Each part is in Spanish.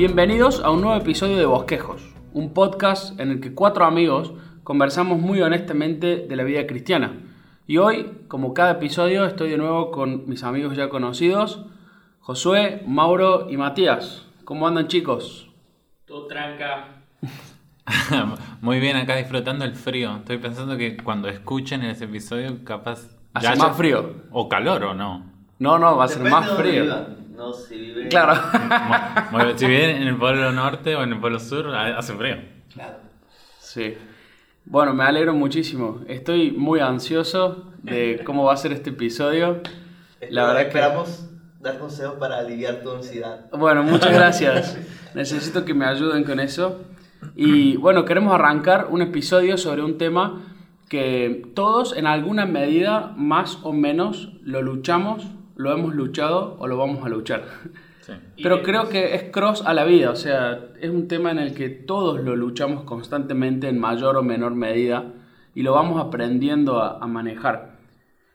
Bienvenidos a un nuevo episodio de Bosquejos, un podcast en el que cuatro amigos conversamos muy honestamente de la vida cristiana. Y hoy, como cada episodio, estoy de nuevo con mis amigos ya conocidos, Josué, Mauro y Matías. ¿Cómo andan chicos? Todo tranca. Muy bien, acá disfrutando el frío. Estoy pensando que cuando escuchen ese episodio, capaz. Hace ya más haya- frío. O calor o no. No, no, va a ser Depende más frío. No, si vive. Claro. Mo- si viven en el polo norte o en el polo sur, ha- hace frío. Claro. Sí. Bueno, me alegro muchísimo. Estoy muy ansioso de cómo va a ser este episodio. La verdad que... Esperamos dar consejos para aliviar tu ansiedad. Bueno, muchas gracias. Necesito que me ayuden con eso. Y bueno, queremos arrancar un episodio sobre un tema que todos en alguna medida más o menos lo luchamos, lo hemos luchado o lo vamos a luchar. Sí. Pero creo que es cross a la vida, o sea, es un tema en el que todos lo luchamos constantemente en mayor o menor medida y lo vamos aprendiendo a, a manejar.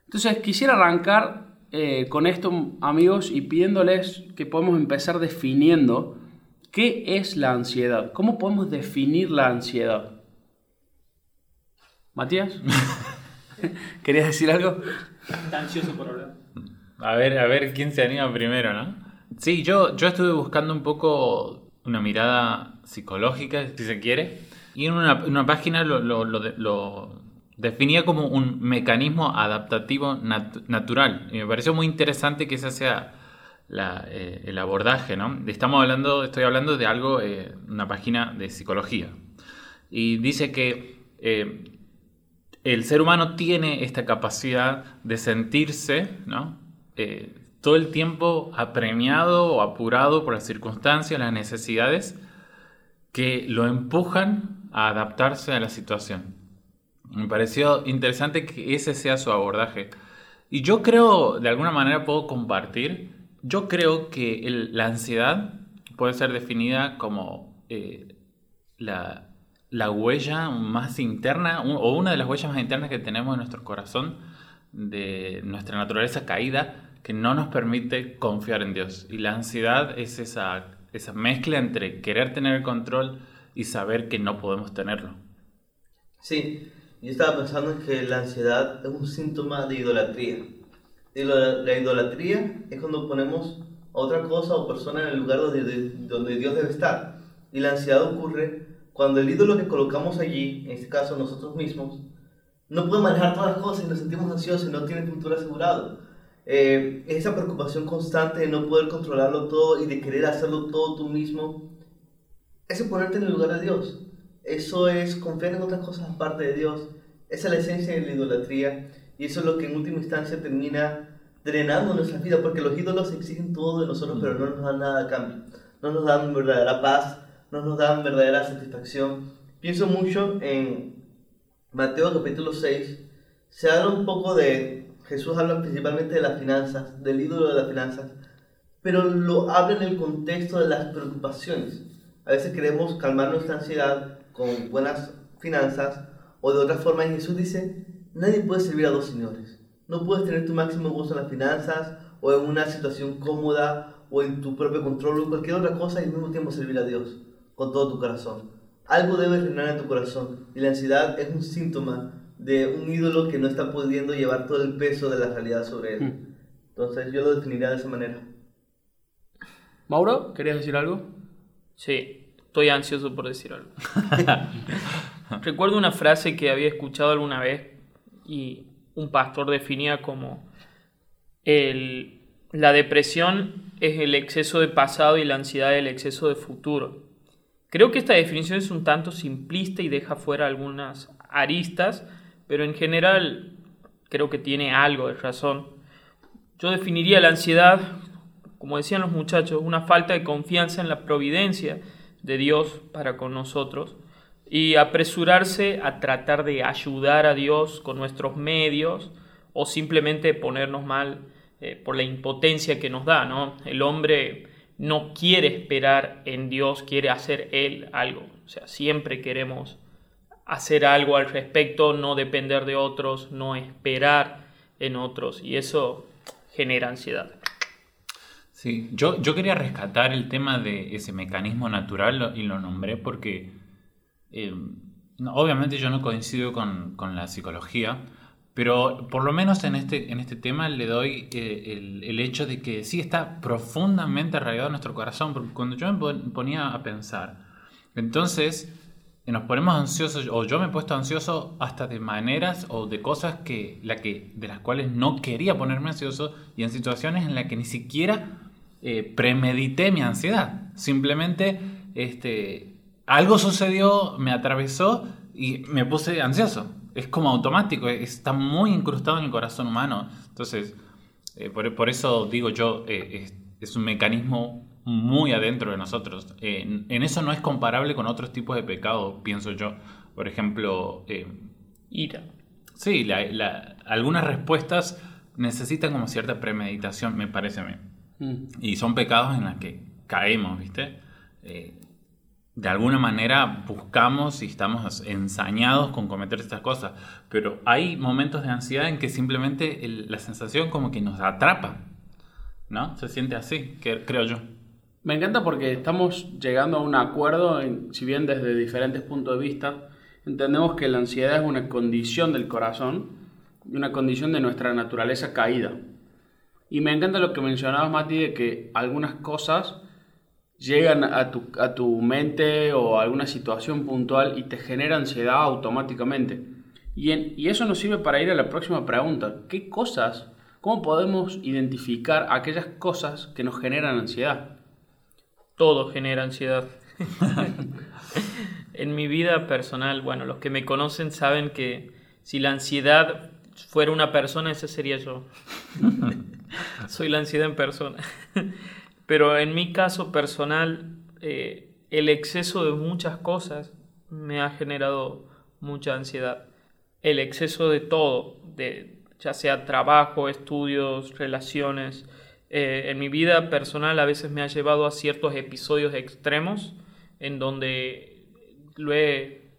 Entonces quisiera arrancar eh, con esto, amigos, y pidiéndoles que podemos empezar definiendo qué es la ansiedad, cómo podemos definir la ansiedad. Matías, ¿querías decir algo? Está ansioso por hablar. A ver, a ver quién se anima primero, ¿no? Sí, yo, yo estuve buscando un poco una mirada psicológica, si se quiere, y en una, una página lo, lo- lo lo definía como un mecanismo adaptativo nat- natural. Y me pareció muy interesante que ese sea la, eh, el abordaje, ¿no? Estamos hablando, estoy hablando de algo, eh, una página de psicología. Y dice que eh, el ser humano tiene esta capacidad de sentirse, ¿no? Eh, todo el tiempo apremiado o apurado por las circunstancias, las necesidades que lo empujan a adaptarse a la situación. Me pareció interesante que ese sea su abordaje. Y yo creo, de alguna manera puedo compartir, yo creo que la ansiedad puede ser definida como eh, la, la huella más interna, o una de las huellas más internas que tenemos en nuestro corazón, de nuestra naturaleza caída, que no nos permite confiar en Dios. Y la ansiedad es esa, esa mezcla entre querer tener el control y saber que no podemos tenerlo. Sí, yo estaba pensando en que la ansiedad es un síntoma de idolatría. La, la idolatría es cuando ponemos a otra cosa o persona en el lugar donde, de- donde Dios debe estar. Y la ansiedad ocurre cuando el ídolo que colocamos allí, en este caso nosotros mismos, no puede manejar todas las cosas y nos sentimos ansiosos y no tiene futuro asegurado. Eh, esa preocupación constante de no poder controlarlo todo y de querer hacerlo todo tú mismo, es ponerte en el lugar de Dios. Eso es confiar en otras cosas aparte de Dios. Esa es la esencia de la idolatría y eso es lo que en última instancia termina drenando nuestra vida porque los ídolos exigen todo de nosotros pero no nos dan nada a cambio. No nos dan verdadera paz, no nos dan verdadera satisfacción. Pienso mucho en Mateo capítulo 6. Se habla un poco de, Jesús habla principalmente de las finanzas, del ídolo de las finanzas, pero lo habla en el contexto de las preocupaciones. A veces queremos calmar nuestra ansiedad con buenas finanzas o de otra forma y Jesús dice, nadie puede servir a dos señores. No puedes tener tu máximo gozo en las finanzas o en una situación cómoda o en tu propio control o cualquier otra cosa y al mismo tiempo servir a Dios con todo tu corazón. Algo debe reinar en tu corazón y la ansiedad es un síntoma de un ídolo que no está pudiendo llevar todo el peso de la realidad sobre él. Entonces yo lo definiría de esa manera. Mauro, ¿querías decir algo? Sí, estoy ansioso por decir algo. Recuerdo una frase que había escuchado alguna vez y un pastor definía como el- la depresión es el exceso de pasado y la ansiedad el exceso de futuro. Creo que esta definición es un tanto simplista y deja fuera algunas aristas, pero en general creo que tiene algo de razón. Yo definiría la ansiedad, como decían los muchachos, una falta de confianza en la providencia de Dios para con nosotros y apresurarse a tratar de ayudar a Dios con nuestros medios o simplemente ponernos mal eh, por la impotencia que nos da, ¿no? El hombre no quiere esperar en Dios, quiere hacer Él algo. O sea, siempre queremos hacer algo al respecto, no depender de otros, no esperar en otros. Y eso genera ansiedad. Sí, yo, yo quería rescatar el tema de ese mecanismo natural y lo nombré porque eh, obviamente yo no coincido con, con la psicología, pero por lo menos en este, en este tema le doy eh, el, hecho de que sí está profundamente arraigado en nuestro corazón, porque cuando yo me pon- ponía a pensar, entonces eh, nos ponemos ansiosos, o yo me he puesto ansioso hasta de maneras o de cosas que, la que, de las cuales no quería ponerme ansioso y en situaciones en las que ni siquiera eh, premedité mi ansiedad. Simplemente este, algo sucedió, me atravesó y me puse ansioso. Es como automático, está muy incrustado en el corazón humano. Entonces, eh, por, por eso digo yo, eh, es, es un mecanismo muy adentro de nosotros. Eh, en, en eso no es comparable con otros tipos de pecados, pienso yo. Por ejemplo, eh, Ira. sí, la- la- algunas respuestas necesitan como cierta premeditación, me parece a mí. Mm. Y son pecados en los que caemos, ¿viste? Eh, de alguna manera buscamos y estamos ensañados con cometer estas cosas, pero hay momentos de ansiedad en que simplemente la sensación como que nos atrapa, ¿no? Se siente así, creo yo. Me encanta porque estamos llegando a un acuerdo, si bien desde diferentes puntos de vista, entendemos que la ansiedad es una condición del corazón y una condición de nuestra naturaleza caída. Y me encanta lo que mencionabas, Mati, de que algunas cosas llegan a tu, a tu mente o a alguna situación puntual y te genera ansiedad automáticamente. Y, en- y eso nos sirve para ir a la próxima pregunta. ¿Qué cosas, cómo podemos identificar aquellas cosas que nos generan ansiedad? Todo genera ansiedad. en mi vida personal, bueno, los que me conocen saben que si la ansiedad fuera una persona, ese sería yo. Soy la ansiedad en persona. Pero en mi caso personal, eh, el exceso de muchas cosas me ha generado mucha ansiedad. El exceso de todo, de, ya sea trabajo, estudios, relaciones. Eh, en mi vida personal a veces me ha llevado a ciertos episodios extremos en donde lo he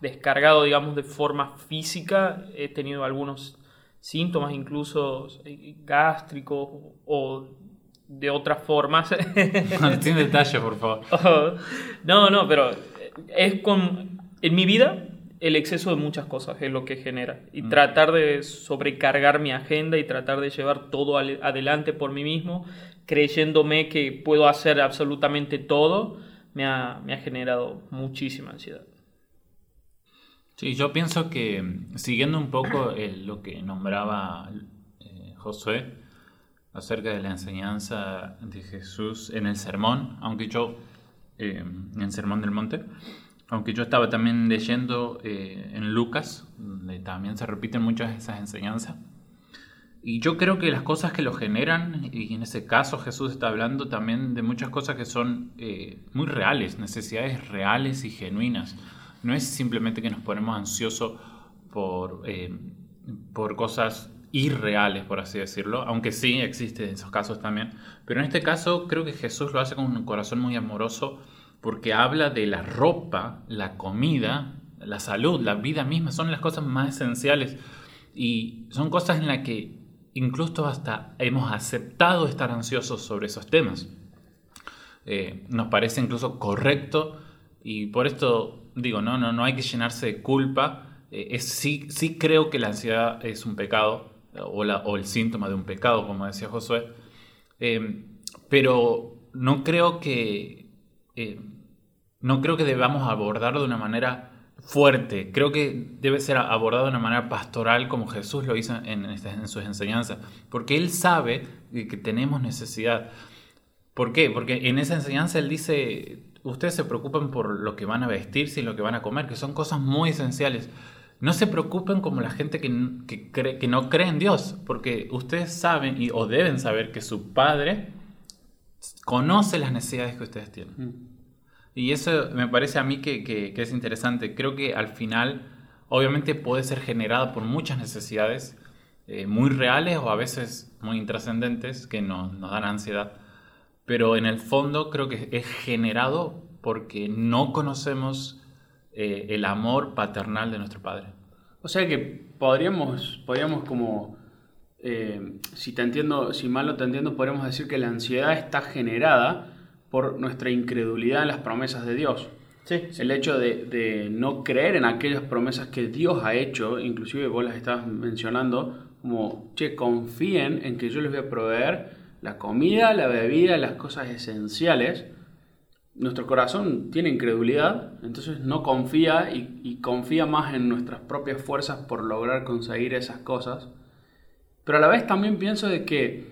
descargado, digamos, de forma física. He tenido algunos síntomas, incluso eh, gástricos o de otras formas. Detalle, por favor. no, no, pero es con. En mi vida, el exceso de muchas cosas es lo que genera. Y Mm. tratar de sobrecargar mi agenda y tratar de llevar todo al- adelante por mí mismo, creyéndome que puedo hacer absolutamente todo, me ha, me ha generado muchísima ansiedad. Sí, yo pienso que siguiendo un poco el- lo que nombraba eh, Josué acerca de la enseñanza de Jesús en el sermón, aunque yo, eh, en el sermón del monte, aunque yo estaba también leyendo eh, en Lucas, donde también se repiten muchas de esas enseñanzas. Y yo creo que las cosas que lo generan, y en ese caso Jesús está hablando también de muchas cosas que son eh, muy reales, necesidades reales y genuinas. No es simplemente que nos ponemos ansiosos por, por cosas irreales, por así decirlo, aunque sí existen esos casos también. Pero en este caso creo que Jesús lo hace con un corazón muy amoroso porque habla de la ropa, la comida, la salud, la vida misma, son las cosas más esenciales y son cosas en las que incluso hasta hemos aceptado estar ansiosos sobre esos temas. Eh, nos parece incluso correcto y por esto digo, no, no, no hay que llenarse de culpa. Eh, sí, sí creo que la ansiedad es un pecado o, el síntoma de un pecado, como decía Josué, Eh, pero no creo que eh, no creo que debamos abordarlo de una manera fuerte. Creo que debe ser abordado de una manera pastoral como Jesús lo hizo en, en sus enseñanzas. Porque Él sabe que tenemos necesidad. ¿Por qué? Porque en esa enseñanza Él dice, ustedes se preocupan por lo que van a vestirse y lo que van a comer, que son cosas muy esenciales. No se preocupen como la gente que, que, cree- que no cree en Dios, porque ustedes saben y, o deben saber que su Padre conoce las necesidades que ustedes tienen. Y eso me parece a mí que, que- que es interesante. Creo que al final, obviamente, puede ser generada por muchas necesidades eh, muy reales o a veces muy intrascendentes que nos, nos dan ansiedad. Pero en el fondo creo que es generado porque no conocemos eh, el amor paternal de nuestro Padre. O sea que podríamos, podríamos como eh, si te entiendo, si mal no te entiendo, podemos decir que la ansiedad está generada por nuestra incredulidad en las promesas de Dios. Sí, El hecho de, de no creer en aquellas promesas que Dios ha hecho, inclusive vos las estabas mencionando, como, che, confíen en que yo les voy a proveer la comida, la bebida, las cosas esenciales. Nuestro corazón tiene incredulidad, entonces no confía y, y confía más en nuestras propias fuerzas por lograr conseguir esas cosas. Pero a la vez también pienso de que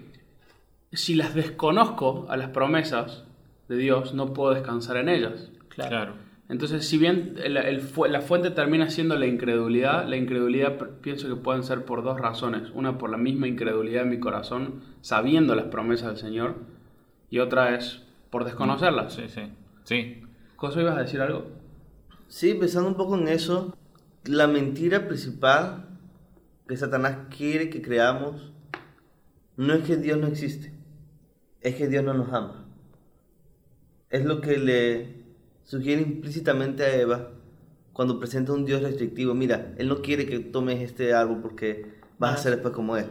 si las desconozco a las promesas de Dios, no puedo descansar en ellas. Claro. Entonces, si bien el- el fu- la fuente termina siendo la incredulidad, la incredulidad pienso que pueden ser por dos razones. Una por la misma incredulidad en mi corazón, sabiendo las promesas del Señor, y otra es por desconocerlas. Sí, sí. Sí. ¿Cosa ibas a decir algo? Sí, pensando un poco en eso, la mentira principal que Satanás quiere que creamos no es que Dios no existe, es que Dios no nos ama. Es lo que le sugiere implícitamente a Eva cuando presenta un Dios restrictivo. Mira, Él no quiere que tomes este árbol porque vas a ser después como Él.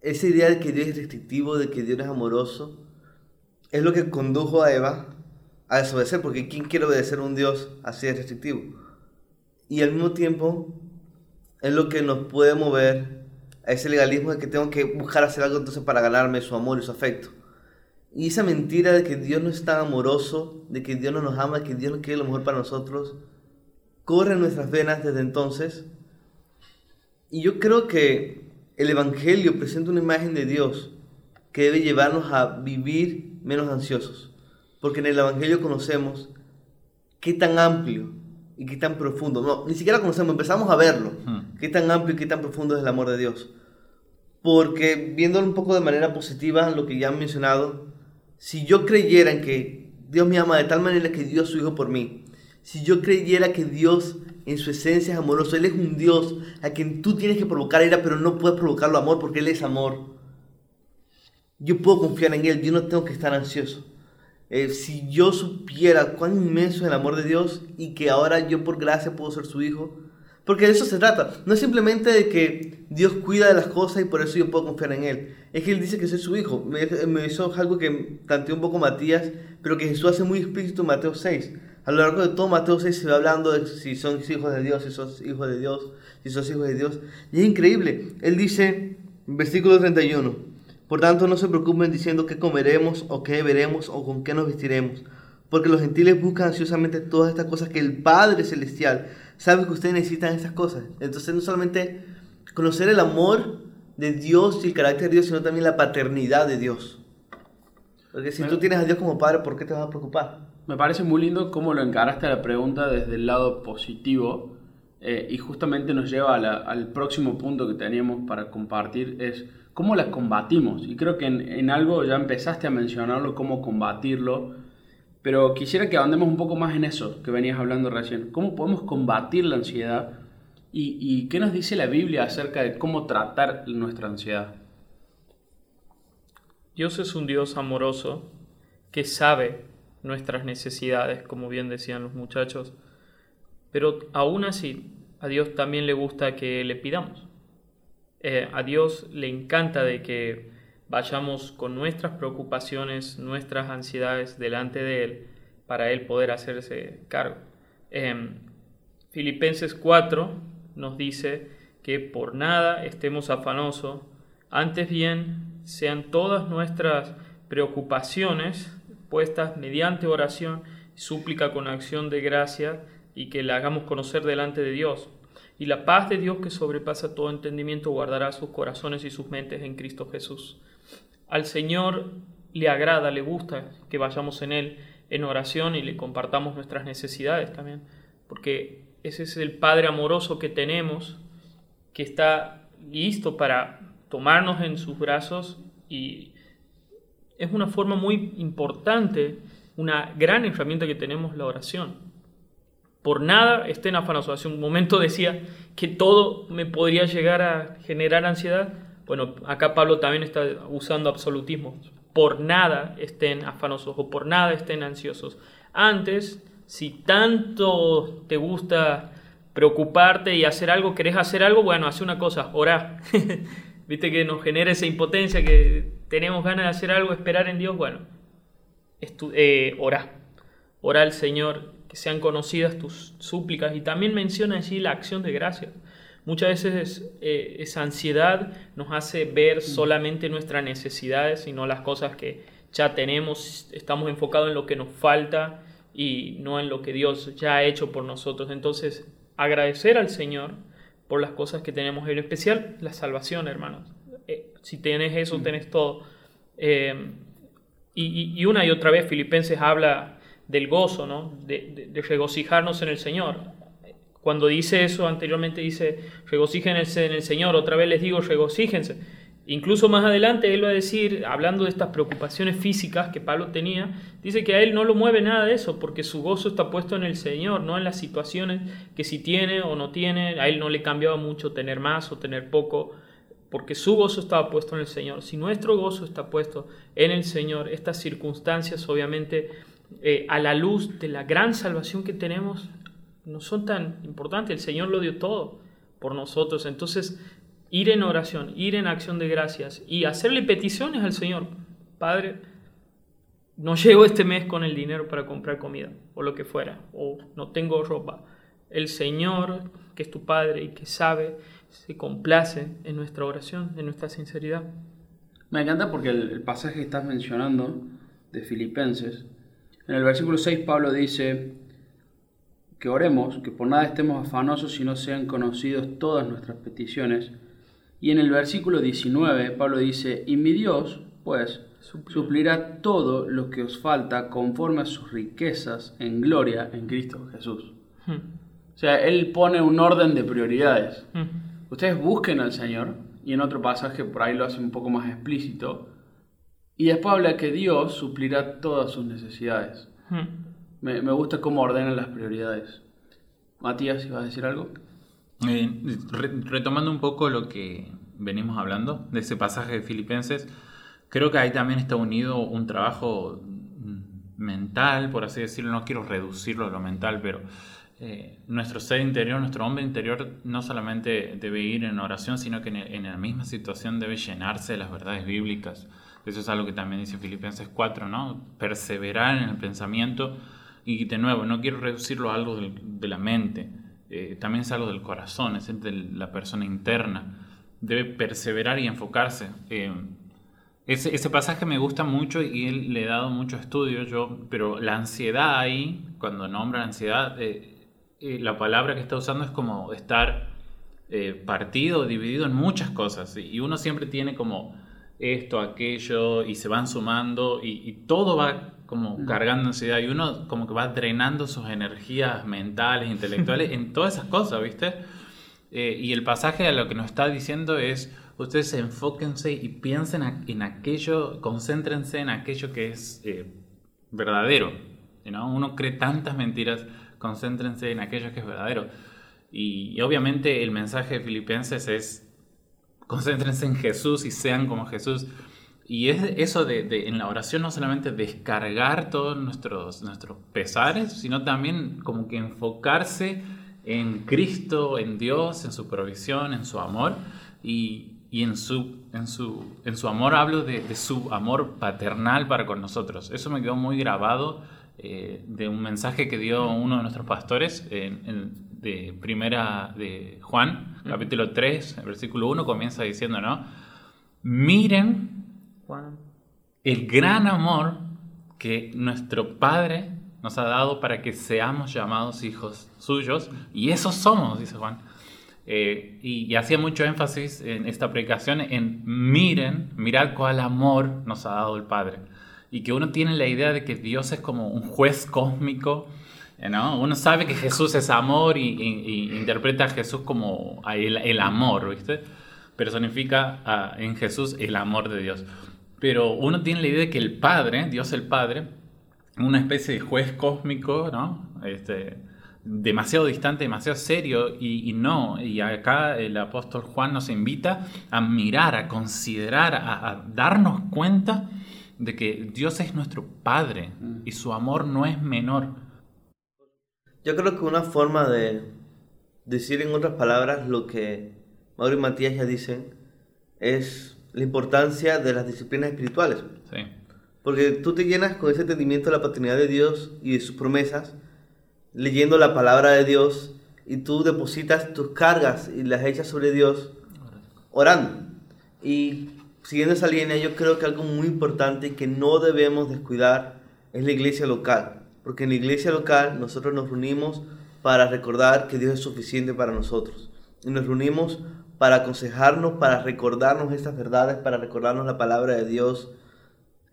Esa idea de que Dios es restrictivo, de que Dios es amoroso, es lo que condujo a Eva a desobedecer, porque ¿quién quiere obedecer a un Dios así de restrictivo? Y al mismo tiempo es lo que nos puede mover a ese legalismo de que tengo que buscar hacer algo entonces para ganarme su amor y su afecto. Y esa mentira de que Dios no es tan amoroso, de que Dios no nos ama, de que Dios no quiere lo mejor para nosotros, corre en nuestras venas desde entonces. Y yo creo que el Evangelio presenta una imagen de Dios que debe llevarnos a vivir menos ansiosos. Porque en el Evangelio conocemos qué tan amplio y qué tan profundo, no, ni siquiera conocemos, empezamos a verlo, Hmm. qué tan amplio y qué tan profundo es el amor de Dios. Porque viéndolo un poco de manera positiva, lo que ya han mencionado, si yo creyera en que Dios me ama de tal manera que dio a su Hijo por mí, si yo creyera que Dios en su esencia es amoroso, Él es un Dios a quien tú tienes que provocar ira, pero no puedes provocarlo amor porque Él es amor, yo puedo confiar en Él, yo no tengo que estar ansioso. Eh, si yo supiera cuán inmenso es el amor de Dios y que ahora yo por gracia puedo ser su hijo, porque de eso se trata. No es simplemente de que Dios cuida de las cosas y por eso yo puedo confiar en Él. Es que Él dice que soy su hijo. Me, me hizo algo que planteó un poco Matías, pero que Jesús hace muy explícito en Mateo 6. A lo largo de todo Mateo 6 se va hablando de si son hijos de Dios, si sos hijos de Dios, si sos hijos de Dios. Y es increíble. Él dice, versículo 31, por tanto no se preocupen diciendo qué comeremos o qué beberemos o con qué nos vestiremos, porque los gentiles buscan ansiosamente todas estas cosas que el Padre Celestial sabe que ustedes necesitan esas cosas. Entonces no solamente conocer el amor de Dios y el carácter de Dios, sino también la paternidad de Dios. Porque si tú tienes a Dios como padre, ¿por qué te vas a preocupar? Me parece muy lindo cómo lo encaraste a la pregunta desde el lado positivo eh, y justamente nos lleva a la- al próximo punto que teníamos para compartir, es cómo las combatimos. Y creo que en, algo ya empezaste a mencionarlo, cómo combatirlo, pero quisiera que andemos un poco más en eso que venías hablando recién. ¿Cómo podemos combatir la ansiedad? ¿Y, y qué nos dice la Biblia acerca de cómo tratar nuestra ansiedad? Dios es un Dios amoroso que sabe nuestras necesidades, como bien decían los muchachos, pero aún así a Dios también le gusta que le pidamos. Eh, a Dios le encanta de que vayamos con nuestras preocupaciones, nuestras ansiedades delante de Él para Él poder hacerse cargo. Em, Filipenses 4 nos dice que por nada estemos afanosos, antes bien sean todas nuestras preocupaciones puestas mediante oración súplica con acción de gracia y que la hagamos conocer delante de Dios. Y la paz de Dios que sobrepasa todo entendimiento guardará sus corazones y sus mentes en Cristo Jesús. Al Señor le agrada, le gusta que vayamos en Él en oración y le compartamos nuestras necesidades también, porque ese es el Padre amoroso que tenemos, que está listo para tomarnos en sus brazos y es una forma muy importante, una gran herramienta que tenemos la oración. Por nada estén afanosos. Hace un momento decía que todo me podría llegar a generar ansiedad. Bueno, acá Pablo también está usando absolutismos. Por nada estén afanosos o por nada estén ansiosos. Antes, si tanto te gusta preocuparte y hacer algo, querés hacer algo, bueno, hace una cosa, orá. viste que nos genera esa impotencia, que tenemos ganas de hacer algo, esperar en Dios, bueno, eh, orá, orá al Señor, sean conocidas tus súplicas y también menciona allí la acción de gracias. Muchas veces eh, esa ansiedad nos hace ver solamente nuestras necesidades y no las cosas que ya tenemos, estamos enfocados en lo que nos falta y no en lo que Dios ya ha hecho por nosotros. Entonces, agradecer al Señor por las cosas que tenemos, en especial la salvación, hermanos. Eh, si tienes eso, tenés todo. Eh, y, una y otra vez Filipenses habla del gozo, ¿no? de regocijarnos en el Señor. Cuando dice eso, anteriormente dice, regocíjense en el Señor, otra vez les digo, regocíjense. Incluso más adelante él va a decir, hablando de estas preocupaciones físicas que Pablo tenía, dice que a él no lo mueve nada de eso, porque su gozo está puesto en el Señor, no en las situaciones que si tiene o no tiene, a él no le cambiaba mucho tener más o tener poco, porque su gozo estaba puesto en el Señor. Si nuestro gozo está puesto en el Señor, estas circunstancias obviamente eh, a la luz de la gran salvación que tenemos, no son tan importantes. El Señor lo dio todo por nosotros. Entonces, ir en oración, ir en acción de gracias y hacerle peticiones al Señor. Padre, no llego este mes con el dinero para comprar comida o lo que fuera, o no tengo ropa. El Señor, que es tu Padre y que sabe, se complace en nuestra oración, en nuestra sinceridad. Me encanta porque el, el pasaje que estás mencionando de Filipenses, en el versículo 6 Pablo dice, que oremos, que por nada estemos afanosos si no sean conocidos todas nuestras peticiones. Y en el versículo 19 Pablo dice, y mi Dios, pues, suplirá todo lo que os falta conforme a sus riquezas en gloria en Cristo Jesús. Hmm. O sea, Él pone un orden de prioridades. Hmm. Ustedes busquen al Señor, y en otro pasaje por ahí lo hace un poco más explícito, y después habla que Dios suplirá todas sus necesidades. Hmm. Me, gusta cómo ordenan las prioridades. Matías, ¿ibas a decir algo? Eh, retomando un poco lo que venimos hablando de ese pasaje de Filipenses, creo que ahí también está unido un trabajo mental, por así decirlo, no quiero reducirlo a lo mental, pero eh, nuestro ser interior, nuestro hombre interior, no solamente debe ir en oración, sino que en, en, la misma situación debe llenarse de las verdades bíblicas. Eso es algo que también dice Filipenses 4, ¿no? Perseverar en el pensamiento y de nuevo, no quiero reducirlo a algo de la mente, eh, también es algo del corazón, es de la persona interna. Debe perseverar y enfocarse. Eh, ese, ese, pasaje me gusta mucho y él le he dado mucho estudio, yo, pero la ansiedad ahí, cuando nombra ansiedad, eh, la palabra que está usando es como estar partido, dividido en muchas cosas. Y uno siempre tiene como esto, aquello, y se van sumando, y, y todo va como cargando ansiedad y uno como que va drenando sus energías mentales, intelectuales en todas esas cosas, ¿viste? Eh, y el pasaje a lo que nos está diciendo es, ustedes enfóquense y piensen en aquello, concéntrense en aquello que es eh, verdadero. ¿no? Uno cree tantas mentiras, concéntrense en aquello que es verdadero. y obviamente el mensaje de Filipenses es, concéntrense en Jesús y sean como Jesús. Y es eso de, en la oración no solamente descargar todos nuestros, nuestros pesares, sino también como que enfocarse en Cristo, en Dios, en su provisión, en su amor. Y, en, su, en, su, en su amor hablo de, su amor paternal para con nosotros. Eso me quedó muy grabado eh, de un mensaje que dio uno de nuestros pastores de primera de Juan, capítulo 3, versículo 1, comienza diciendo, ¿no? Miren el gran amor que nuestro Padre nos ha dado para que seamos llamados hijos suyos, y esos somos, dice Juan. Eh, y, hacía mucho énfasis en esta predicación en miren, mirad cuál amor nos ha dado el Padre. Y que uno tiene la idea de que Dios es como un juez cósmico, ¿no? Uno sabe que Jesús es amor y, interpreta a Jesús como el, amor, ¿viste? Personifica en Jesús el amor de Dios. Pero uno tiene la idea de que el Padre, Dios el Padre, una especie de juez cósmico, ¿no? Este, demasiado distante, demasiado serio, y, no, y acá el apóstol Juan nos invita a mirar, a considerar, a, darnos cuenta de que Dios es nuestro Padre y su amor no es menor. Yo creo que una forma de decir en otras palabras lo que Mauro y Matías ya dicen es la importancia de las disciplinas espirituales. Sí. Porque tú te llenas con ese entendimiento de la paternidad de Dios y de sus promesas, leyendo la palabra de Dios, y tú depositas tus cargas y las echas sobre Dios orando. Y siguiendo esa línea, yo creo que algo muy importante que no debemos descuidar es la iglesia local. Porque en la iglesia local nosotros nos reunimos para recordar que Dios es suficiente para nosotros. Y nos reunimos para aconsejarnos, para recordarnos estas verdades, para recordarnos la palabra de Dios.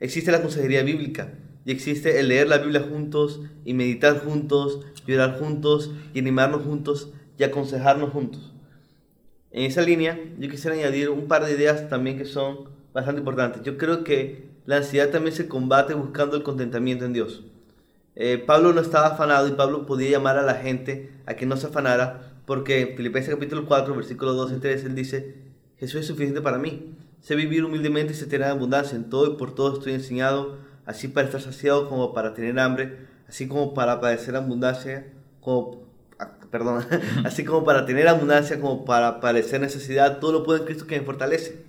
Existe la consejería bíblica y existe el leer la Biblia juntos y meditar juntos, llorar juntos y animarnos juntos y aconsejarnos juntos. En esa línea, yo quisiera añadir un par de ideas también que son bastante importantes. Yo creo que la ansiedad también se combate buscando el contentamiento en Dios. Eh, Pablo no estaba afanado y Pablo podía llamar a la gente a que no se afanara porque en Filipenses capítulo 4, versículo 12 y 13, él dice, Jesús es suficiente para mí. Sé vivir humildemente y se tener abundancia. En todo y por todo estoy enseñado, así para estar saciado como para tener hambre, así como para padecer abundancia, como perdón, así como para tener abundancia, como para padecer necesidad, todo lo puedo Cristo que me fortalece.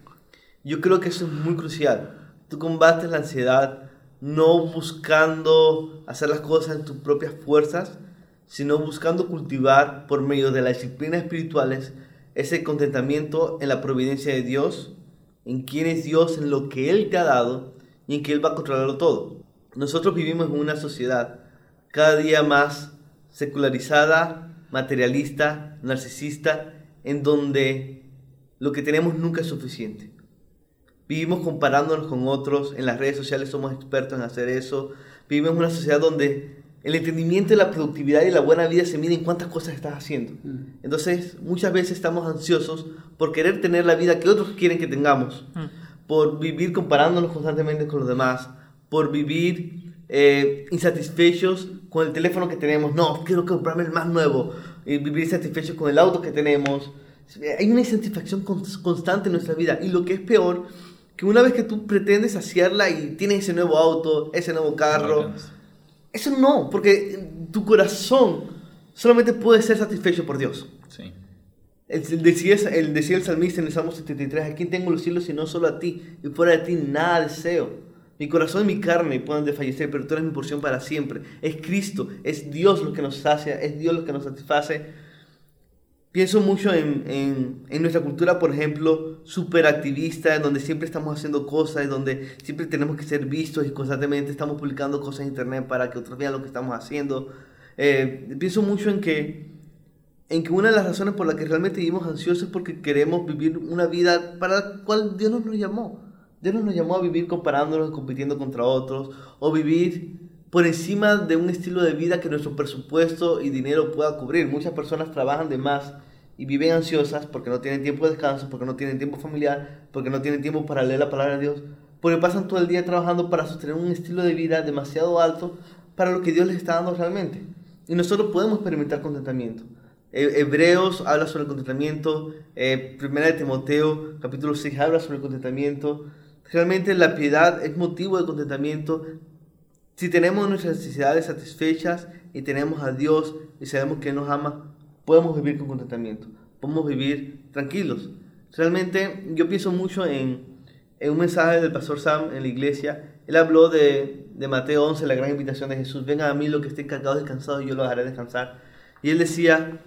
Yo creo que eso es muy crucial. Tú combates la ansiedad no buscando hacer las cosas en tus propias fuerzas, sino buscando cultivar por medio de las disciplinas espirituales ese contentamiento en la providencia de Dios, en quién es Dios, en lo que Él te ha dado y en que Él va a controlarlo todo. Nosotros vivimos en una sociedad cada día más secularizada, materialista, narcisista, en donde lo que tenemos nunca es suficiente. Vivimos comparándonos con otros, en las redes sociales somos expertos en hacer eso. Vivimos en una sociedad donde el entendimiento de la productividad y la buena vida se mide en cuántas cosas estás haciendo. Mm. Entonces, muchas veces estamos ansiosos por querer tener la vida que otros quieren que tengamos, Mm. por vivir comparándonos constantemente con los demás, por vivir eh, insatisfechos con el teléfono que tenemos. No, quiero comprarme el más nuevo. Y vivir insatisfechos con el auto que tenemos. Hay una insatisfacción con- constante en nuestra vida. Y lo que es peor, que una vez que tú pretendes saciarla y tienes ese nuevo auto, ese nuevo carro, eso no, porque tu corazón solamente puede ser satisfecho por Dios. Sí. El, el decía, el decía el salmista en el Salmo 73, ¿a quién tengo los cielos sino solo a ti? Y fuera de ti nada deseo. Mi corazón y mi carne pueden desfallecer, pero tú eres mi porción para siempre. Es Cristo, es Dios lo que nos sacia, es Dios lo que nos satisface. Pienso mucho en, en, en nuestra cultura, por ejemplo, súper activista, en donde siempre estamos haciendo cosas, donde siempre tenemos que ser vistos y constantemente estamos publicando cosas en internet para que otros vean lo que estamos haciendo. Eh, pienso mucho en que, en que una de las razones por las que realmente vivimos ansiosos es porque queremos vivir una vida para la cual Dios no nos llamó. Dios no nos llamó a vivir comparándonos, compitiendo contra otros, o vivir por encima de un estilo de vida que nuestro presupuesto y dinero pueda cubrir. Muchas personas trabajan de más y viven ansiosas porque no tienen tiempo de descanso, porque no tienen tiempo familiar, porque no tienen tiempo para leer la palabra de Dios, porque pasan todo el día trabajando para sostener un estilo de vida demasiado alto para lo que Dios les está dando realmente. Y nosotros podemos experimentar contentamiento. He- Hebreos habla sobre el contentamiento, eh, Primera de Timoteo capítulo 6 habla sobre el contentamiento. Realmente la piedad es motivo de contentamiento. Si tenemos nuestras necesidades satisfechas y tenemos a Dios y sabemos que nos ama, podemos vivir con contentamiento, podemos vivir tranquilos. Realmente yo pienso mucho en, en un mensaje del pastor Sam en la iglesia. Él habló de, de Mateo 11, la gran invitación de Jesús. Vengan a mí los que estén cargados y cansados y yo los haré descansar. Y él decía,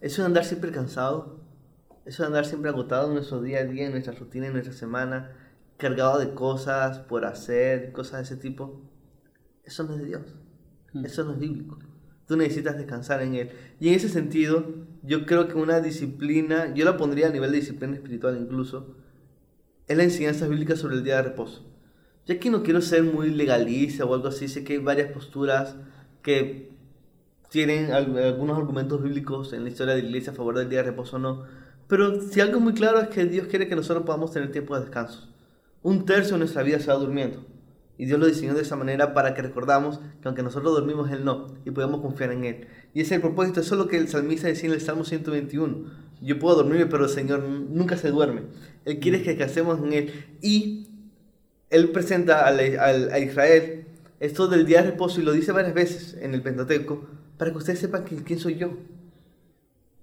eso de andar siempre cansado, eso de andar siempre agotado en nuestro día a día, en nuestra rutina, en nuestra semana, cargado de cosas por hacer, cosas de ese tipo, eso no es de Dios. Eso no es bíblico. Tú necesitas descansar en Él. Y en ese sentido, yo creo que una disciplina, yo la pondría a nivel de disciplina espiritual incluso, es la enseñanza bíblica sobre el día de reposo. Yo aquí no quiero ser muy legalista o algo así, sé que hay varias posturas que tienen al- algunos argumentos bíblicos en la historia de la iglesia a favor del día de reposo o no, pero si algo muy claro es que Dios quiere que nosotros podamos tener tiempo de descanso. Un tercio de nuestra vida se va durmiendo. Y Dios lo diseñó de esa manera para que recordamos que aunque nosotros dormimos, Él no, y podemos confiar en Él. Y ese es el propósito, eso es lo que el salmista decía en el Salmo 121. Yo puedo dormirme, pero el Señor nunca se duerme. Él quiere que descansemos en Él. Y Él presenta al- al- a Israel esto del día de reposo y lo dice varias veces en el Pentateuco para que ustedes sepan quién soy yo.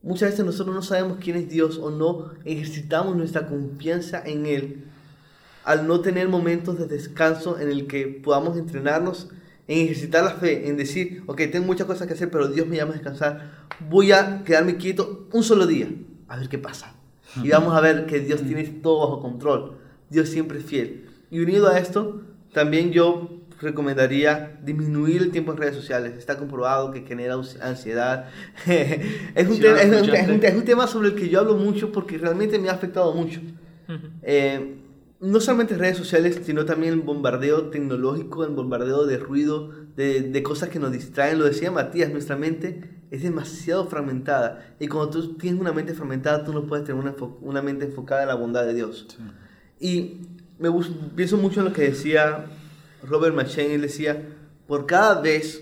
Muchas veces nosotros no sabemos quién es Dios o no ejercitamos nuestra confianza en Él al no tener momentos de descanso en el que podamos entrenarnos en ejercitar la fe, en decir, ok, tengo muchas cosas que hacer, pero Dios me llama a descansar, voy a quedarme quieto un solo día, a ver qué pasa. Y vamos a ver que Dios tiene todo bajo control, Dios siempre es fiel. Y unido a esto, también yo recomendaría disminuir el tiempo en redes sociales. Está comprobado que genera ansiedad. es, un tema, es, un, tema, sobre el que yo hablo mucho porque realmente me ha afectado mucho. eh, no solamente redes sociales, sino también el bombardeo tecnológico, el bombardeo de ruido, de, de, cosas que nos distraen. Lo decía Matías, nuestra mente es demasiado fragmentada. Y cuando tú tienes una mente fragmentada, tú no puedes tener una, una mente enfocada en la bondad de Dios. Y me pienso mucho en lo que decía Robert McShane. Él decía, por cada vez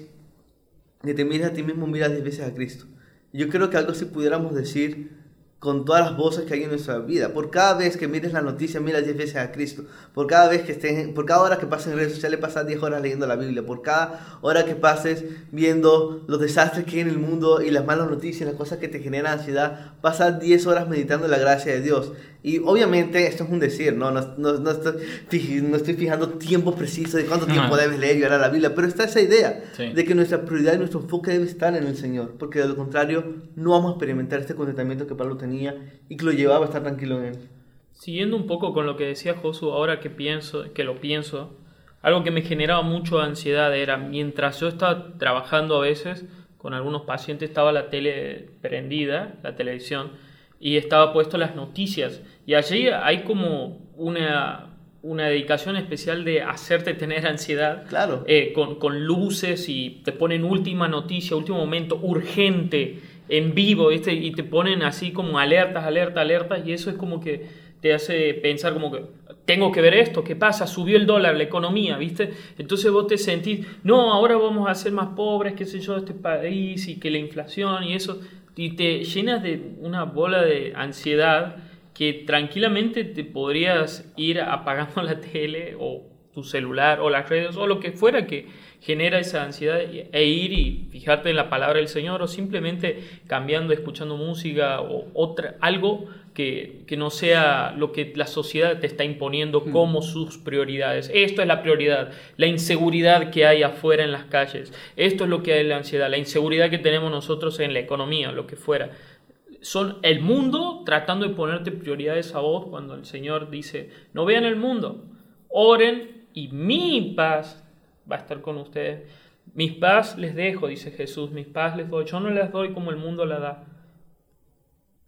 que te miras a ti mismo, miras 10 veces a Cristo. Yo creo que algo así pudiéramos decir con todas las voces que hay en nuestra vida. Por cada vez que mires la noticia, mira 10 veces a Cristo. Por cada vez que estés, por cada hora que pases en redes sociales, pasas 10 horas leyendo la Biblia. Por cada hora que pases viendo los desastres que hay en el mundo y las malas noticias, las cosas que te generan ansiedad, pasas 10 horas meditando la gracia de Dios. Y obviamente esto es un decir, ¿no? No, no, no estoy, no estoy fijando tiempo preciso de cuánto tiempo debes leer y orar la Biblia, pero está esa idea de que nuestra prioridad y nuestro enfoque debe estar en el Señor, porque de lo contrario no vamos a experimentar este contentamiento que Pablo tenía y que lo llevaba a estar tranquilo en él. Siguiendo un poco con lo que decía Josu, ahora que pienso, que lo pienso, algo que me generaba mucho ansiedad era mientras yo estaba trabajando a veces con algunos pacientes estaba la tele prendida, la televisión, y estaba puesto las noticias. Y allí hay como una, una dedicación especial de hacerte tener ansiedad. Claro. Eh, con, con, luces y te ponen última noticia, último momento, urgente, en vivo, ¿viste? y te ponen así como alertas, alertas, alertas, y eso es como que te hace pensar como que tengo que ver esto, ¿qué pasa? Subió el dólar, la economía, ¿viste? Entonces vos te sentís, no, ahora vamos a ser más pobres, qué sé yo, este país y que la inflación y eso y te llenas de una bola de ansiedad que tranquilamente te podrías ir apagando la tele o tu celular o las redes o lo que fuera que genera esa ansiedad e ir y fijarte en la palabra del Señor o simplemente cambiando, escuchando música o otra, algo que, que no sea lo que la sociedad te está imponiendo mm. como sus prioridades. Esto es la prioridad, la inseguridad que hay afuera en las calles, esto es lo que hay en la ansiedad, la inseguridad que tenemos nosotros en la economía, lo que fuera son el mundo tratando de ponerte prioridades a vos cuando el Señor dice, no vean el mundo, oren y mi paz va a estar con ustedes. Mis paz les dejo, dice Jesús, mis paz les doy. Yo no les doy como el mundo la da.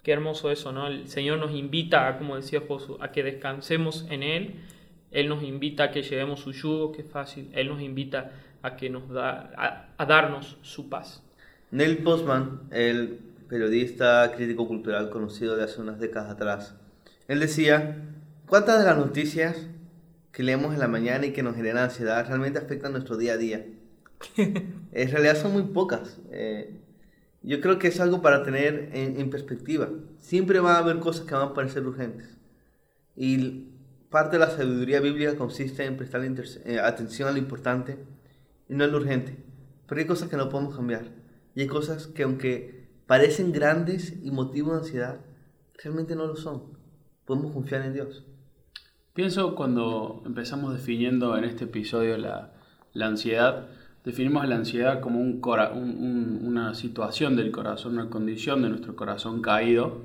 Qué hermoso eso, ¿no? El Señor nos invita, como decía Josué, a que descansemos en Él. Él nos invita a que llevemos su yugo, que es fácil. Él nos invita a que nos da, a, darnos su paz. Neil Postman, el periodista crítico cultural conocido de hace unas décadas atrás, él decía, ¿cuántas de las noticias que leemos en la mañana y que nos generan ansiedad realmente afectan nuestro día a día? en realidad son muy pocas. Eh, yo creo que es algo para tener en, perspectiva. Siempre va a haber cosas que van a parecer urgentes. Y parte de la sabiduría bíblica consiste en prestar eh, atención a lo importante y no a lo urgente. Pero hay cosas que no podemos cambiar. Y hay cosas que aunque parecen grandes y motivo de ansiedad, realmente no lo son. Podemos confiar en Dios. Pienso cuando empezamos definiendo en este episodio la, la ansiedad, definimos la ansiedad como un, una situación del corazón, una condición de nuestro corazón caído,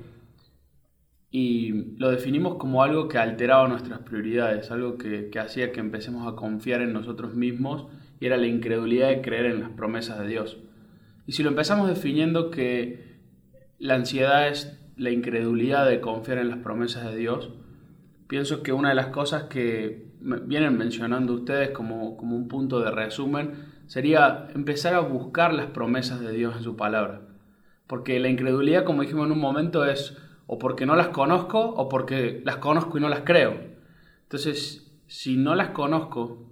y lo definimos como algo que alteraba nuestras prioridades, algo que, que hacía que empecemos a confiar en nosotros mismos y era la incredulidad de creer en las promesas de Dios. Y si lo empezamos definiendo que la ansiedad es la incredulidad de confiar en las promesas de Dios, pienso que una de las cosas que vienen mencionando ustedes como, como un punto de resumen sería empezar a buscar las promesas de Dios en su palabra. Porque la incredulidad, como dijimos en un momento, es o porque no las conozco o porque las conozco y no las creo. Entonces, si no las conozco,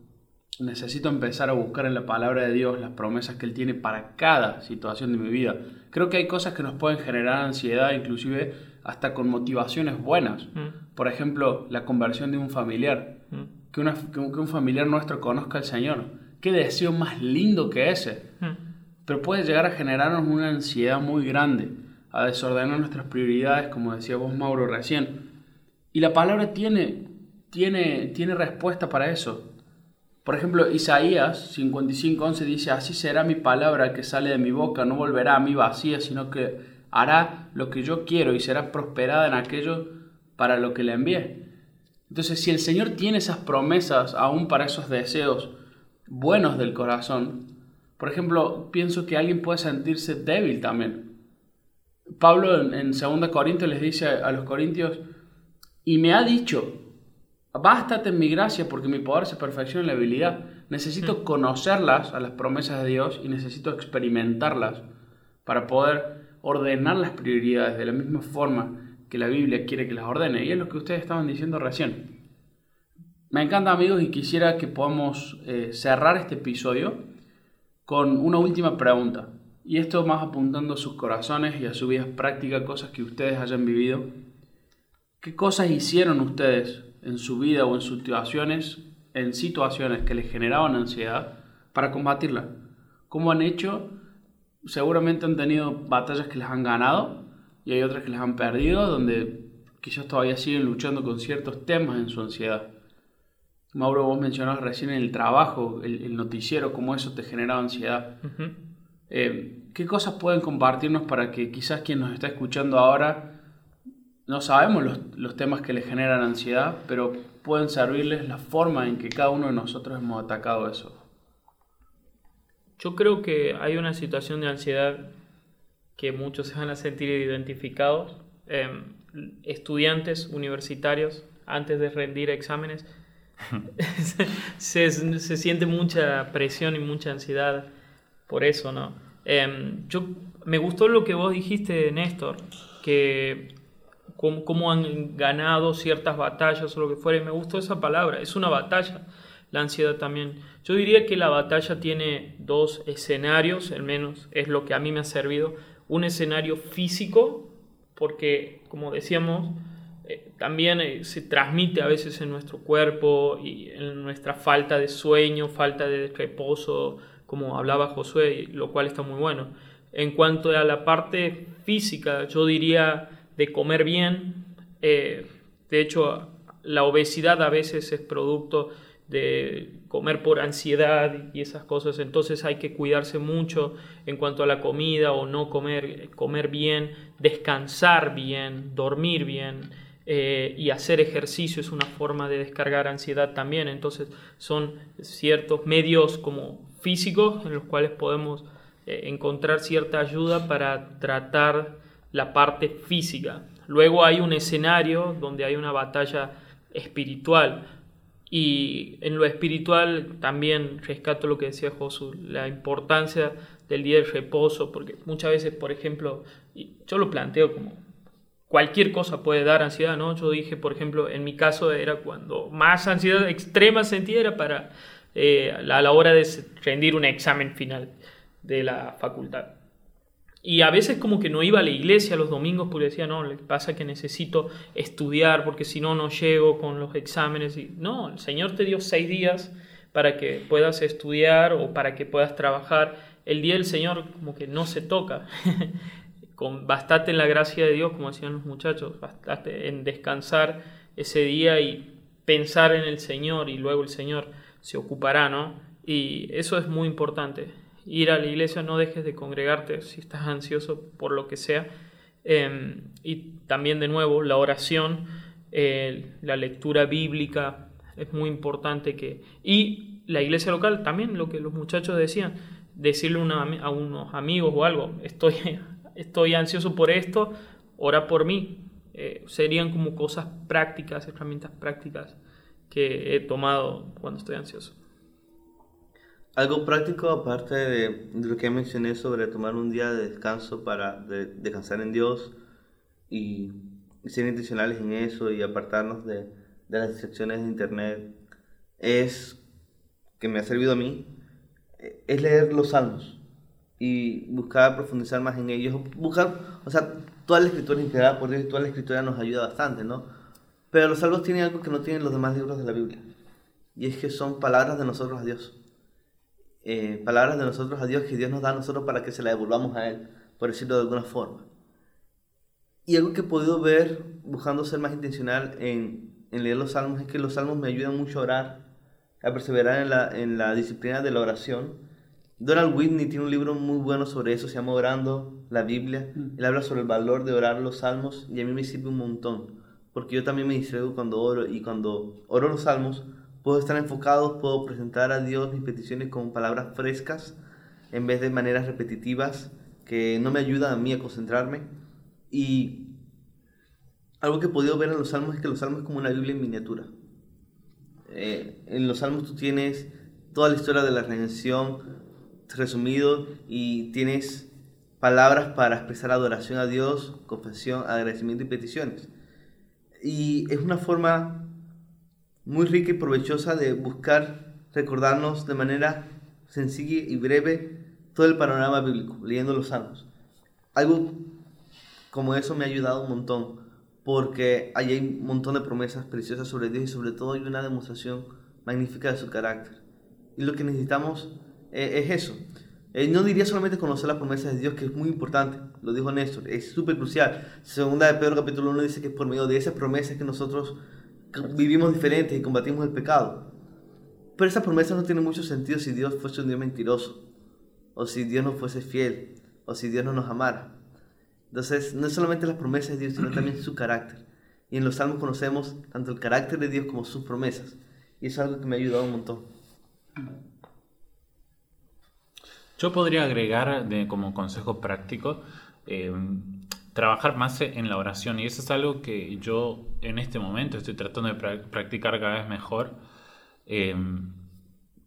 necesito empezar a buscar en la palabra de Dios las promesas que Él tiene para cada situación de mi vida. Creo que hay cosas que nos pueden generar ansiedad, inclusive hasta con motivaciones buenas. Mm. Por ejemplo, la conversión de un familiar. Mm. Que, que, un familiar nuestro conozca al Señor. Qué deseo más lindo que ese. Mm. Pero puede llegar a generarnos una ansiedad muy grande. a desordenar nuestras prioridades, como decía vos Mauro recién. Y la palabra tiene, tiene, tiene respuesta para eso. Por ejemplo, Isaías 55:11 dice, así será mi palabra que sale de mi boca, no volverá a mí vacía, sino que hará lo que yo quiero y será prosperada en aquello para lo que le envié. Entonces, si el Señor tiene esas promesas aún para esos deseos buenos del corazón, por ejemplo, pienso que alguien puede sentirse débil también. Pablo en, 2 Corintios les dice a los corintios, y me ha dicho, bástate en mi gracia porque mi poder se perfecciona en la habilidad. Necesito mm. conocerlas a las promesas de Dios y necesito experimentarlas para poder ordenar las prioridades de la misma forma que la Biblia quiere que las ordene. Y es lo que ustedes estaban diciendo recién. Me encanta amigos y quisiera que podamos eh, cerrar este episodio con una última pregunta. Y esto más apuntando a sus corazones y a su vida práctica, cosas que ustedes hayan vivido. ¿Qué cosas hicieron ustedes en su vida o en situaciones, en situaciones que les generaban ansiedad para combatirla? ¿Cómo han hecho? Seguramente han tenido batallas que les han ganado y hay otras que les han perdido, donde quizás todavía siguen luchando con ciertos temas en su ansiedad. Mauro, vos mencionabas recién el trabajo, el, noticiero, cómo eso te genera ansiedad. Eh, ¿Qué cosas pueden compartirnos para que quizás quien nos está escuchando ahora no sabemos los, temas que le generan ansiedad, pero pueden servirles la forma en que cada uno de nosotros hemos atacado eso? Yo creo que hay una situación de ansiedad que muchos se van a sentir identificados. Em, estudiantes universitarios, antes de rendir exámenes, se, se, siente mucha presión y mucha ansiedad por eso, ¿no? Em, yo, me gustó lo que vos dijiste, Néstor, que cómo, han ganado ciertas batallas o lo que fuera, me gustó esa palabra, es una batalla, la ansiedad también. Yo diría que la batalla tiene dos escenarios, al menos es lo que a mí me ha servido, un escenario físico, porque como decíamos, eh, también eh, se transmite a veces en nuestro cuerpo y en nuestra falta de sueño, falta de reposo, como hablaba Josué, lo cual está muy bueno. En cuanto a la parte física, yo diría de comer bien. Eh, de hecho, la obesidad a veces es producto de comer por ansiedad y esas cosas, entonces hay que cuidarse mucho en cuanto a la comida o no comer, comer bien, descansar bien, dormir bien eh, y hacer ejercicio es una forma de descargar ansiedad también, entonces son ciertos medios como físicos en los cuales podemos eh, encontrar cierta ayuda para tratar la parte física. Luego hay un escenario donde hay una batalla espiritual. Y en lo espiritual también rescato lo que decía Josu, la importancia del día de reposo, porque muchas veces, por ejemplo, yo lo planteo como cualquier cosa puede dar ansiedad, ¿no? Yo dije, por ejemplo, en mi caso era cuando más ansiedad extrema sentía era para eh, a la hora de rendir un examen final de la facultad. Y a veces como que no iba a la iglesia los domingos porque decía, no, le pasa que necesito estudiar porque si no, no llego con los exámenes. Y, no, el Señor te dio seis días para que puedas estudiar o para que puedas trabajar. El día del Señor como que no se toca. con, bastate en la gracia de Dios, como decían los muchachos, bastate en descansar ese día y pensar en el Señor y luego el Señor se ocupará, ¿no? Y eso es muy importante ir a la iglesia, no dejes de congregarte si estás ansioso por lo que sea. Em, y también de nuevo la oración, la lectura bíblica es muy importante que... Y la iglesia local también, lo que los muchachos decían, decirle a unos amigos o algo, estoy, estoy ansioso por esto, ora por mí. Eh, serían como cosas prácticas, herramientas prácticas que he tomado cuando estoy ansioso. Algo práctico, aparte de, lo que mencioné sobre tomar un día de descanso para descansar en Dios y, ser intencionales en eso y apartarnos de, de, las distracciones de Internet, es que me ha servido a mí, eh, es leer los salmos y buscar profundizar más en ellos. Buscar, o sea, toda la escritura inspirada por Dios toda la escritura nos ayuda bastante, ¿no? Pero los salmos tienen algo que no tienen los demás libros de la Biblia. Y es que son palabras de nosotros a Dios. Eh, palabras de nosotros a Dios que Dios nos da a nosotros para que se las devolvamos a Él, por decirlo de alguna forma. Y algo que he podido ver, buscando ser más intencional en, leer los salmos, es que los salmos me ayudan mucho a orar, a perseverar en la disciplina de la oración. Donald Whitney tiene un libro muy bueno sobre eso, se llama Orando la Biblia. Mm. Él habla sobre el valor de orar los salmos y a mí me sirve un montón, porque yo también me distraigo cuando oro y cuando oro los salmos puedo estar enfocado, puedo presentar a Dios mis peticiones con palabras frescas en vez de maneras repetitivas que no me ayudan a mí a concentrarme. Y algo que he podido ver en los salmos es que los salmos es como una Biblia en miniatura. Eh, en los salmos tú tienes toda la historia de la redención resumido y tienes palabras para expresar adoración a Dios, confesión, agradecimiento y peticiones. Y es una forma muy rica y provechosa de buscar recordarnos de manera sencilla y breve todo el panorama bíblico, leyendo los salmos. Algo como eso me ha ayudado un montón, porque ahí hay un montón de promesas preciosas sobre Dios y sobre todo hay una demostración magnífica de su carácter. Y lo que necesitamos eh, es eso. Eh, no diría solamente conocer las promesas de Dios, que es muy importante, lo dijo Néstor, es súper crucial. Segunda de Pedro capítulo 1 dice que por medio de esas promesas que nosotros vivimos diferentes y combatimos el pecado. Pero esas promesas no tienen mucho sentido si Dios fuese un Dios mentiroso, o si Dios no fuese fiel, o si Dios no nos amara. Entonces, no es solamente las promesas de Dios, sino también su carácter. Y en los salmos conocemos tanto el carácter de Dios como sus promesas. Y es algo que me ha ayudado un montón. Yo podría agregar de, como consejo práctico eh, trabajar más en la oración y eso es algo que yo en este momento estoy tratando de pra- practicar cada vez mejor. Eh,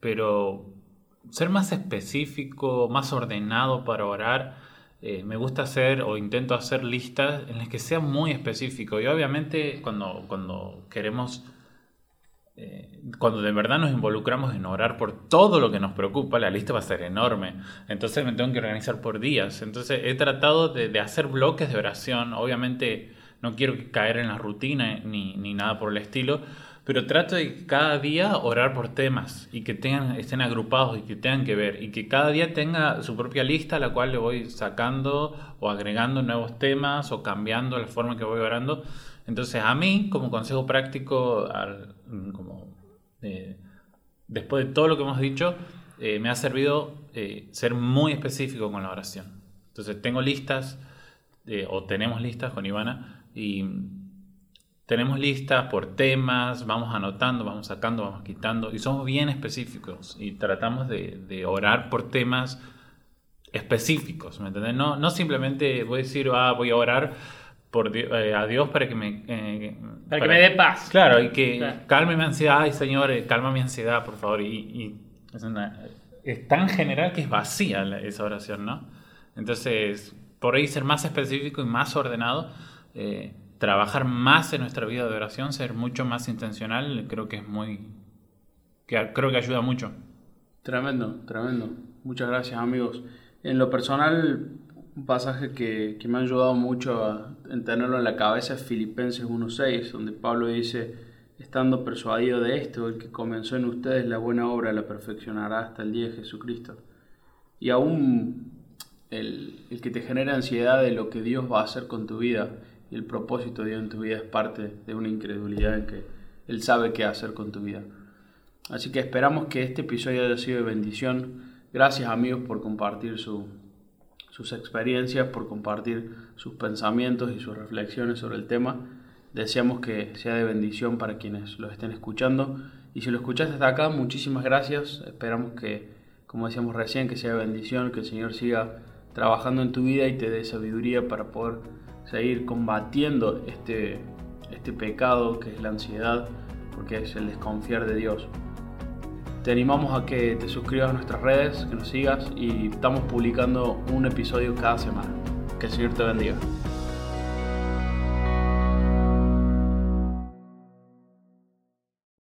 pero ser más específico, más ordenado para orar, eh, me gusta hacer o intento hacer listas en las que sea muy específico. Y obviamente cuando, cuando queremos, eh, cuando de verdad nos involucramos en orar por todo lo que nos preocupa, la lista va a ser enorme. Entonces me tengo que organizar por días. Entonces he tratado de, de hacer bloques de oración. Obviamente no quiero caer en la rutina ni, ni nada por el estilo. Pero trato de cada día orar por temas y que tengan, estén agrupados y que tengan que ver y que cada día tenga su propia lista a la cual le voy sacando o agregando nuevos temas o cambiando la forma que voy orando. Entonces a mí, como consejo práctico, al- eh, después de todo lo que hemos dicho, eh, me ha servido eh, ser muy específico con la oración. Entonces tengo listas o tenemos listas con Ivana y tenemos listas por temas, vamos anotando, vamos sacando, vamos quitando y somos bien específicos y tratamos de, de orar por temas específicos, ¿me entiendes? No, no simplemente voy a decir, ah, voy a orar por eh, a Dios para que me... eh, Para que me dé paz. Claro, y que Claro. calme mi ansiedad, ay Señor, eh, calma mi ansiedad, por favor. Y, y es, una- es tan general que es vacía la- esa oración, ¿no? Entonces, por ahí ser más específico y más ordenado, eh, trabajar más en nuestra vida de oración, ser mucho más intencional, creo que es muy... que creo que ayuda mucho. Tremendo, tremendo. Muchas gracias amigos. En lo personal, un pasaje que, que me ha ayudado mucho a en tenerlo en la cabeza es Filipenses 1.6, donde Pablo dice, estando persuadido de esto, el que comenzó en ustedes la buena obra la perfeccionará hasta el día de Jesucristo. Y aún el, el que te genera ansiedad de lo que Dios va a hacer con tu vida y el propósito de Dios en tu vida es parte de una incredulidad en que Él sabe qué hacer con tu vida. Así que esperamos que este episodio haya sido de bendición. Gracias amigos por compartir su- sus experiencias, por compartir sus pensamientos y sus reflexiones sobre el tema. Deseamos que sea de bendición para quienes lo estén escuchando. Y si lo escuchaste hasta acá, muchísimas gracias. Esperamos que, como decíamos recién, que sea de bendición, que el Señor siga trabajando en tu vida y te dé sabiduría para poder seguir combatiendo este, este pecado que es la ansiedad, porque es el desconfiar de Dios. Te animamos a que te suscribas a nuestras redes, que nos sigas y estamos publicando un episodio cada semana. Que el Señor te bendiga.